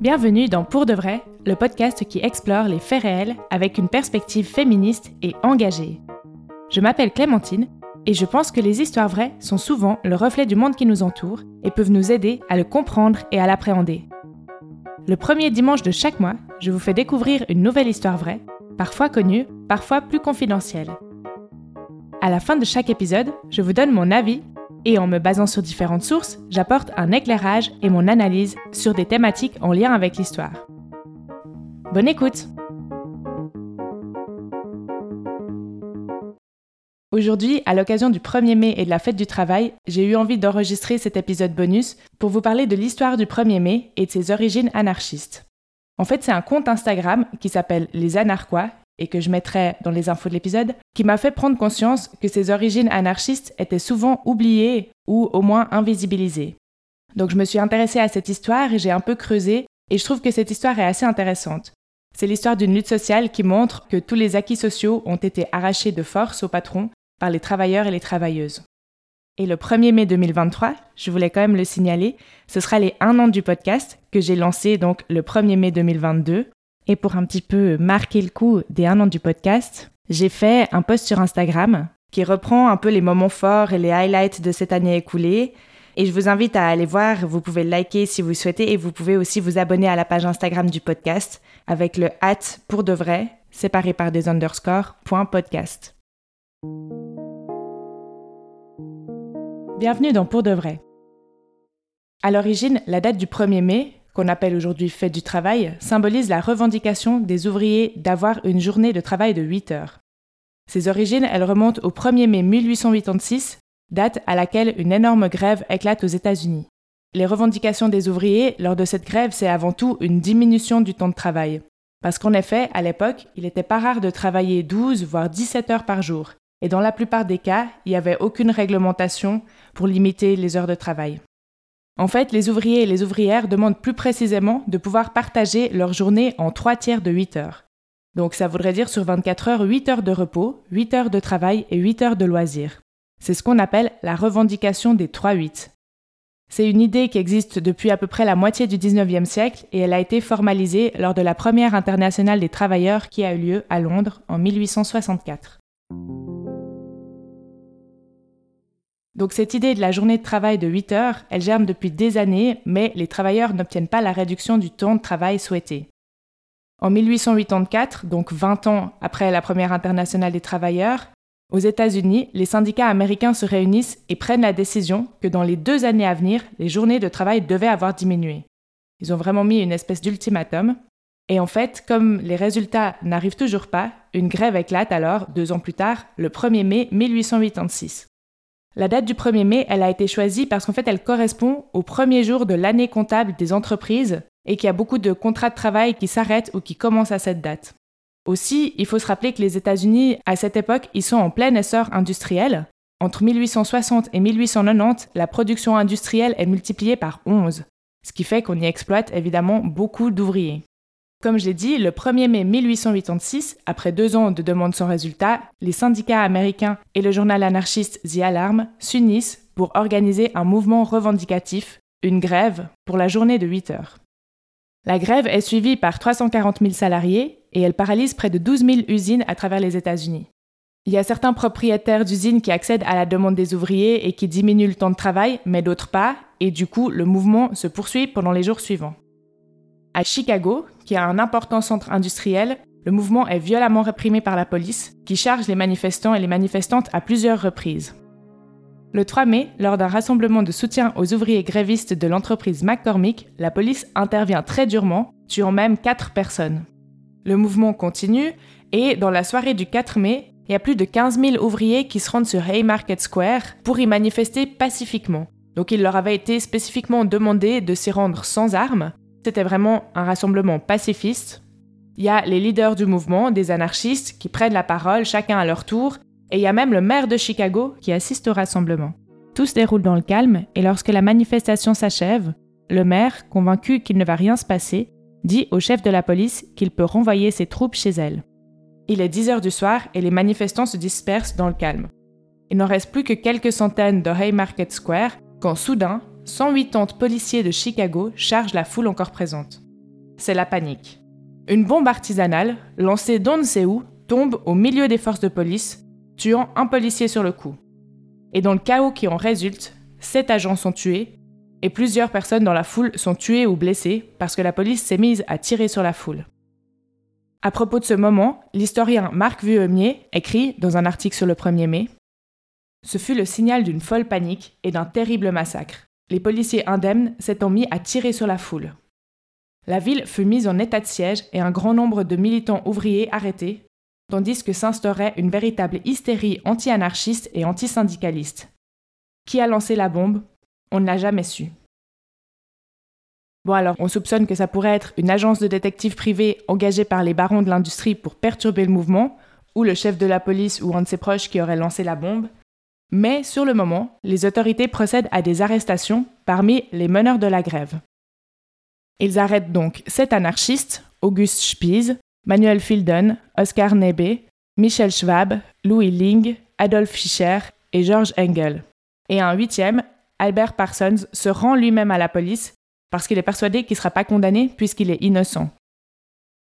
Bienvenue dans Pour de vrai, le podcast qui explore les faits réels avec une perspective féministe et engagée. Je m'appelle Clémentine et je pense que les histoires vraies sont souvent le reflet du monde qui nous entoure et peuvent nous aider à le comprendre et à l'appréhender. Le premier dimanche de chaque mois, je vous fais découvrir une nouvelle histoire vraie, parfois connue, parfois plus confidentielle. À la fin de chaque épisode, je vous donne mon avis et en me basant sur différentes sources, j'apporte un éclairage et mon analyse sur des thématiques en lien avec l'histoire. Bonne écoute Aujourd'hui, à l'occasion du 1er mai et de la fête du travail, j'ai eu envie d'enregistrer cet épisode bonus pour vous parler de l'histoire du 1er mai et de ses origines anarchistes. En fait, c'est un compte Instagram qui s'appelle Les Anarquois et que je mettrai dans les infos de l'épisode, qui m'a fait prendre conscience que ses origines anarchistes étaient souvent oubliées ou au moins invisibilisées. Donc je me suis intéressée à cette histoire et j'ai un peu creusé, et je trouve que cette histoire est assez intéressante. C'est l'histoire d'une lutte sociale qui montre que tous les acquis sociaux ont été arrachés de force au patron par les travailleurs et les travailleuses. Et le 1er mai 2023, je voulais quand même le signaler, ce sera les un an du podcast que j'ai lancé donc le 1er mai 2022 et pour un petit peu marquer le coup des un an du podcast, j'ai fait un post sur Instagram qui reprend un peu les moments forts et les highlights de cette année écoulée. Et je vous invite à aller voir, vous pouvez liker si vous souhaitez et vous pouvez aussi vous abonner à la page Instagram du podcast avec le hat pour de vrai, séparé par des underscores, podcast. Bienvenue dans Pour de vrai. À l'origine, la date du 1er mai, qu'on appelle aujourd'hui fête du travail, symbolise la revendication des ouvriers d'avoir une journée de travail de 8 heures. Ses origines, elles remontent au 1er mai 1886, date à laquelle une énorme grève éclate aux États-Unis. Les revendications des ouvriers lors de cette grève, c'est avant tout une diminution du temps de travail. Parce qu'en effet, à l'époque, il n'était pas rare de travailler 12 voire 17 heures par jour, et dans la plupart des cas, il n'y avait aucune réglementation pour limiter les heures de travail. En fait, les ouvriers et les ouvrières demandent plus précisément de pouvoir partager leur journée en trois tiers de 8 heures. Donc ça voudrait dire sur 24 heures 8 heures de repos, 8 heures de travail et 8 heures de loisirs. C'est ce qu'on appelle la revendication des 3-8. C'est une idée qui existe depuis à peu près la moitié du 19e siècle et elle a été formalisée lors de la première internationale des travailleurs qui a eu lieu à Londres en 1864. Donc cette idée de la journée de travail de 8 heures, elle germe depuis des années, mais les travailleurs n'obtiennent pas la réduction du temps de travail souhaité. En 1884, donc 20 ans après la première internationale des travailleurs, aux États-Unis, les syndicats américains se réunissent et prennent la décision que dans les deux années à venir, les journées de travail devaient avoir diminué. Ils ont vraiment mis une espèce d'ultimatum. Et en fait, comme les résultats n'arrivent toujours pas, une grève éclate alors, deux ans plus tard, le 1er mai 1886. La date du 1er mai, elle a été choisie parce qu'en fait, elle correspond au premier jour de l'année comptable des entreprises et qu'il y a beaucoup de contrats de travail qui s'arrêtent ou qui commencent à cette date. Aussi, il faut se rappeler que les États-Unis, à cette époque, ils sont en plein essor industriel. Entre 1860 et 1890, la production industrielle est multipliée par 11, ce qui fait qu'on y exploite évidemment beaucoup d'ouvriers. Comme je l'ai dit, le 1er mai 1886, après deux ans de demande sans résultat, les syndicats américains et le journal anarchiste The Alarm s'unissent pour organiser un mouvement revendicatif, une grève, pour la journée de 8 heures. La grève est suivie par 340 000 salariés et elle paralyse près de 12 000 usines à travers les États-Unis. Il y a certains propriétaires d'usines qui accèdent à la demande des ouvriers et qui diminuent le temps de travail, mais d'autres pas, et du coup, le mouvement se poursuit pendant les jours suivants. À Chicago, qui a un important centre industriel, le mouvement est violemment réprimé par la police, qui charge les manifestants et les manifestantes à plusieurs reprises. Le 3 mai, lors d'un rassemblement de soutien aux ouvriers grévistes de l'entreprise McCormick, la police intervient très durement, tuant même 4 personnes. Le mouvement continue et, dans la soirée du 4 mai, il y a plus de 15 000 ouvriers qui se rendent sur Haymarket Square pour y manifester pacifiquement. Donc il leur avait été spécifiquement demandé de s'y rendre sans armes, c'était vraiment un rassemblement pacifiste. Il y a les leaders du mouvement, des anarchistes, qui prennent la parole chacun à leur tour, et il y a même le maire de Chicago qui assiste au rassemblement. Tout se déroule dans le calme, et lorsque la manifestation s'achève, le maire, convaincu qu'il ne va rien se passer, dit au chef de la police qu'il peut renvoyer ses troupes chez elle. Il est 10 heures du soir et les manifestants se dispersent dans le calme. Il n'en reste plus que quelques centaines de Haymarket Square quand soudain 180 policiers de Chicago chargent la foule encore présente. c'est la panique. Une bombe artisanale, lancée d'on ne sait où, tombe au milieu des forces de police, tuant un policier sur le coup. Et dans le chaos qui en résulte, sept agents sont tués et plusieurs personnes dans la foule sont tuées ou blessées parce que la police s'est mise à tirer sur la foule. À propos de ce moment, l'historien Marc Vuemier écrit dans un article sur le 1er mai Ce fut le signal d'une folle panique et d'un terrible massacre. Les policiers indemnes s'étant mis à tirer sur la foule. La ville fut mise en état de siège et un grand nombre de militants ouvriers arrêtés, tandis que s'instaurait une véritable hystérie anti-anarchiste et anti-syndicaliste. Qui a lancé la bombe? On ne l'a jamais su. Bon alors, on soupçonne que ça pourrait être une agence de détectives privés engagée par les barons de l'industrie pour perturber le mouvement, ou le chef de la police ou un de ses proches qui aurait lancé la bombe. Mais sur le moment, les autorités procèdent à des arrestations parmi les meneurs de la grève. Ils arrêtent donc sept anarchistes, Auguste Spies, Manuel Filden, Oscar Nebe, Michel Schwab, Louis Ling, Adolf Fischer et George Engel. Et un huitième, Albert Parsons, se rend lui-même à la police parce qu'il est persuadé qu'il ne sera pas condamné puisqu'il est innocent.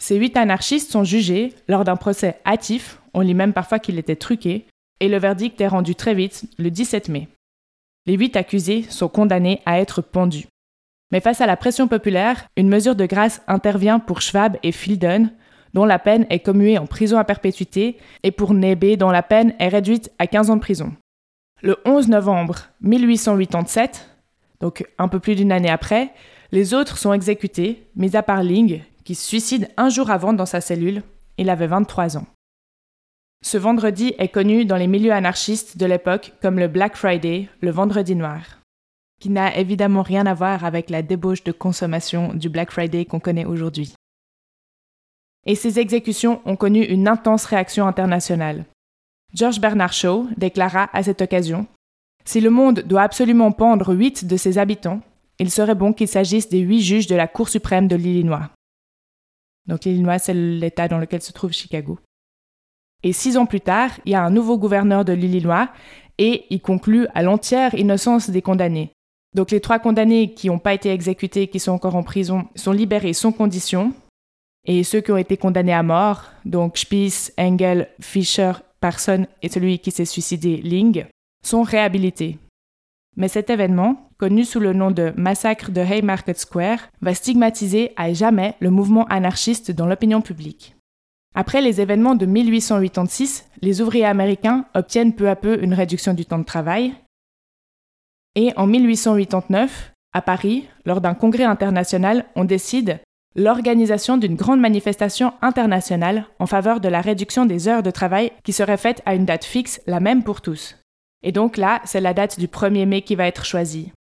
Ces huit anarchistes sont jugés lors d'un procès hâtif, on lit même parfois qu'il était truqué, et le verdict est rendu très vite, le 17 mai. Les huit accusés sont condamnés à être pendus. Mais face à la pression populaire, une mesure de grâce intervient pour Schwab et Filden, dont la peine est commuée en prison à perpétuité, et pour Nebe, dont la peine est réduite à 15 ans de prison. Le 11 novembre 1887, donc un peu plus d'une année après, les autres sont exécutés, mis à part Ling, qui se suicide un jour avant dans sa cellule. Il avait 23 ans. Ce vendredi est connu dans les milieux anarchistes de l'époque comme le Black Friday, le vendredi noir, qui n'a évidemment rien à voir avec la débauche de consommation du Black Friday qu'on connaît aujourd'hui. Et ces exécutions ont connu une intense réaction internationale. George Bernard Shaw déclara à cette occasion si le monde doit absolument pendre huit de ses habitants, il serait bon qu'il s'agisse des huit juges de la Cour suprême de l'Illinois. Donc l'Illinois, c'est l'État dans lequel se trouve Chicago. Et six ans plus tard, il y a un nouveau gouverneur de l'Illinois et il conclut à l'entière innocence des condamnés. Donc les trois condamnés qui n'ont pas été exécutés, qui sont encore en prison, sont libérés sans condition. Et ceux qui ont été condamnés à mort, donc Spies, Engel, Fischer, Parson et celui qui s'est suicidé, Ling, sont réhabilités. Mais cet événement, connu sous le nom de massacre de Haymarket Square, va stigmatiser à jamais le mouvement anarchiste dans l'opinion publique. Après les événements de 1886, les ouvriers américains obtiennent peu à peu une réduction du temps de travail. Et en 1889, à Paris, lors d'un congrès international, on décide l'organisation d'une grande manifestation internationale en faveur de la réduction des heures de travail qui serait faite à une date fixe, la même pour tous. Et donc là, c'est la date du 1er mai qui va être choisie.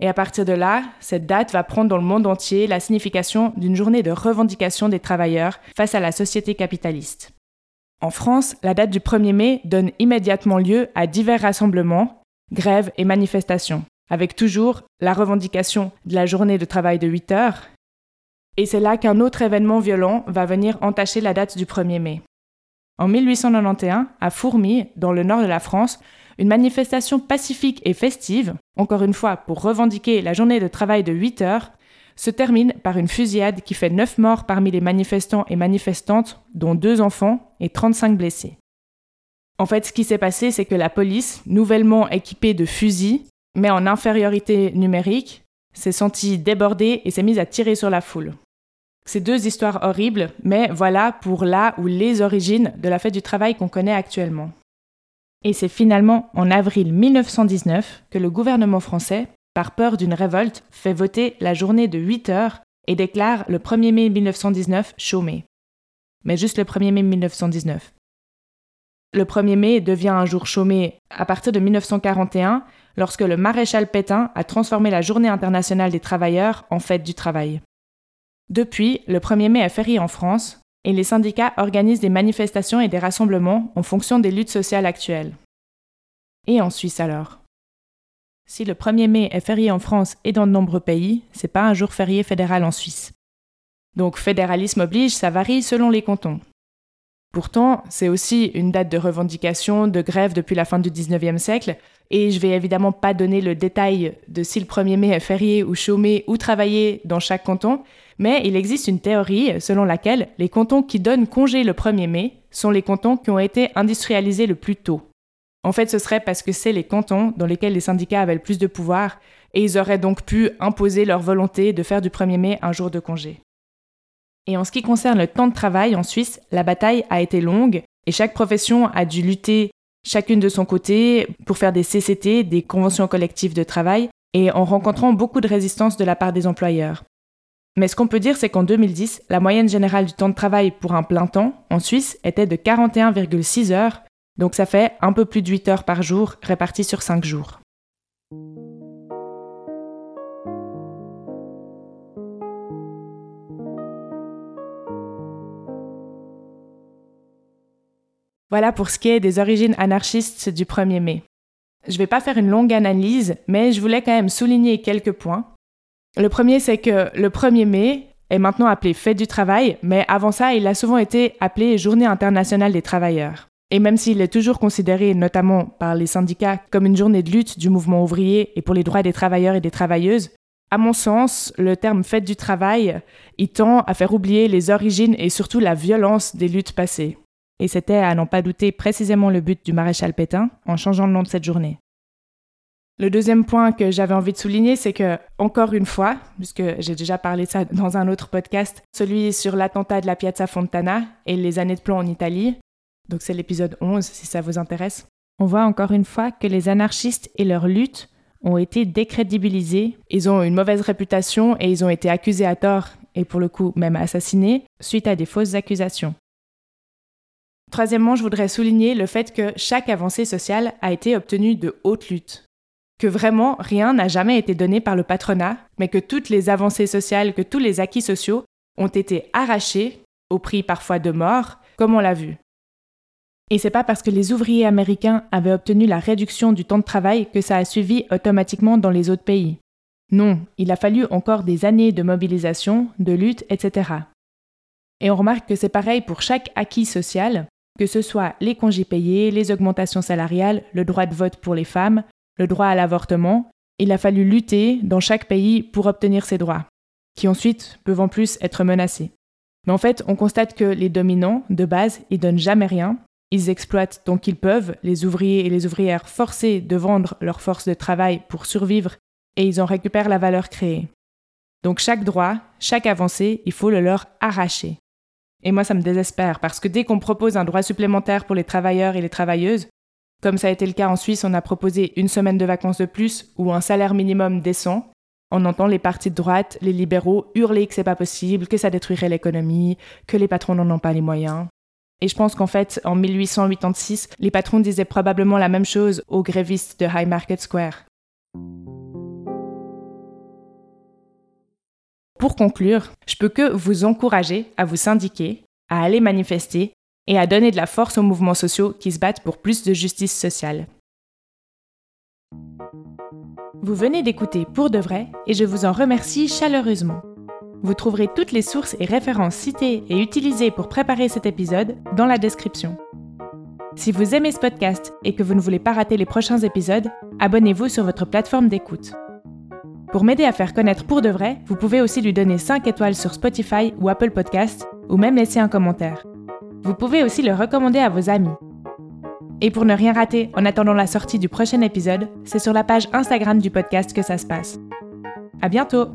Et à partir de là, cette date va prendre dans le monde entier la signification d'une journée de revendication des travailleurs face à la société capitaliste. En France, la date du 1er mai donne immédiatement lieu à divers rassemblements, grèves et manifestations, avec toujours la revendication de la journée de travail de 8 heures. Et c'est là qu'un autre événement violent va venir entacher la date du 1er mai. En 1891, à Fourmi, dans le nord de la France, une manifestation pacifique et festive, encore une fois pour revendiquer la journée de travail de 8 heures, se termine par une fusillade qui fait 9 morts parmi les manifestants et manifestantes, dont deux enfants et 35 blessés. En fait, ce qui s'est passé, c'est que la police, nouvellement équipée de fusils, mais en infériorité numérique, s'est sentie débordée et s'est mise à tirer sur la foule. C'est deux histoires horribles, mais voilà pour là ou les origines de la fête du travail qu'on connaît actuellement. Et c'est finalement en avril 1919 que le gouvernement français, par peur d'une révolte, fait voter la journée de 8 heures et déclare le 1er mai 1919 chômé. Mais juste le 1er mai 1919. Le 1er mai devient un jour chômé à partir de 1941, lorsque le maréchal Pétain a transformé la Journée internationale des travailleurs en fête du travail. Depuis, le 1er mai est férié en France, et les syndicats organisent des manifestations et des rassemblements en fonction des luttes sociales actuelles. Et en Suisse alors? Si le 1er mai est férié en France et dans de nombreux pays, c'est pas un jour férié fédéral en Suisse. Donc fédéralisme oblige, ça varie selon les cantons. Pourtant, c'est aussi une date de revendication, de grève depuis la fin du 19e siècle, Et je vais évidemment pas donner le détail de si le 1er mai est férié ou chômé ou travaillé dans chaque canton, mais il existe une théorie selon laquelle les cantons qui donnent congé le 1er mai sont les cantons qui ont été industrialisés le plus tôt. En fait, ce serait parce que c'est les cantons dans lesquels les syndicats avaient le plus de pouvoir et ils auraient donc pu imposer leur volonté de faire du 1er mai un jour de congé. Et en ce qui concerne le temps de travail en Suisse, la bataille a été longue et chaque profession a dû lutter chacune de son côté pour faire des CCT, des conventions collectives de travail, et en rencontrant beaucoup de résistance de la part des employeurs. Mais ce qu'on peut dire, c'est qu'en 2010, la moyenne générale du temps de travail pour un plein temps en Suisse était de 41,6 heures, donc ça fait un peu plus de 8 heures par jour réparties sur 5 jours. Voilà pour ce qui est des origines anarchistes du 1er mai. Je ne vais pas faire une longue analyse, mais je voulais quand même souligner quelques points. Le premier, c'est que le 1er mai est maintenant appelé Fête du travail, mais avant ça, il a souvent été appelé Journée internationale des travailleurs. Et même s'il est toujours considéré, notamment par les syndicats, comme une journée de lutte du mouvement ouvrier et pour les droits des travailleurs et des travailleuses, à mon sens, le terme fête du travail, il tend à faire oublier les origines et surtout la violence des luttes passées et c'était à n'en pas douter précisément le but du maréchal Pétain en changeant le nom de cette journée. Le deuxième point que j'avais envie de souligner, c'est que, encore une fois, puisque j'ai déjà parlé de ça dans un autre podcast, celui sur l'attentat de la Piazza Fontana et les années de plomb en Italie, donc c'est l'épisode 11 si ça vous intéresse, on voit encore une fois que les anarchistes et leur lutte ont été décrédibilisés, ils ont une mauvaise réputation et ils ont été accusés à tort, et pour le coup même assassinés, suite à des fausses accusations. Troisièmement, je voudrais souligner le fait que chaque avancée sociale a été obtenue de haute lutte. Que vraiment rien n'a jamais été donné par le patronat, mais que toutes les avancées sociales, que tous les acquis sociaux ont été arrachés, au prix parfois de mort, comme on l'a vu. Et c'est pas parce que les ouvriers américains avaient obtenu la réduction du temps de travail que ça a suivi automatiquement dans les autres pays. Non, il a fallu encore des années de mobilisation, de lutte, etc. Et on remarque que c'est pareil pour chaque acquis social, que ce soit les congés payés, les augmentations salariales, le droit de vote pour les femmes, le droit à l'avortement, il a fallu lutter dans chaque pays pour obtenir ces droits, qui ensuite peuvent en plus être menacés. Mais en fait, on constate que les dominants, de base, ils donnent jamais rien, ils exploitent tant qu'ils peuvent les ouvriers et les ouvrières forcés de vendre leur force de travail pour survivre et ils en récupèrent la valeur créée. Donc chaque droit, chaque avancée, il faut le leur arracher. Et moi, ça me désespère, parce que dès qu'on propose un droit supplémentaire pour les travailleurs et les travailleuses, comme ça a été le cas en Suisse, on a proposé une semaine de vacances de plus ou un salaire minimum décent, on entend les partis de droite, les libéraux hurler que c'est pas possible, que ça détruirait l'économie, que les patrons n'en ont pas les moyens. Et je pense qu'en fait, en 1886, les patrons disaient probablement la même chose aux grévistes de High Market Square. Pour conclure, je peux que vous encourager à vous syndiquer, à aller manifester et à donner de la force aux mouvements sociaux qui se battent pour plus de justice sociale. Vous venez d'écouter Pour de vrai et je vous en remercie chaleureusement. Vous trouverez toutes les sources et références citées et utilisées pour préparer cet épisode dans la description. Si vous aimez ce podcast et que vous ne voulez pas rater les prochains épisodes, abonnez-vous sur votre plateforme d'écoute. Pour m'aider à faire connaître pour de vrai, vous pouvez aussi lui donner 5 étoiles sur Spotify ou Apple Podcast, ou même laisser un commentaire. Vous pouvez aussi le recommander à vos amis. Et pour ne rien rater en attendant la sortie du prochain épisode, c'est sur la page Instagram du podcast que ça se passe. À bientôt!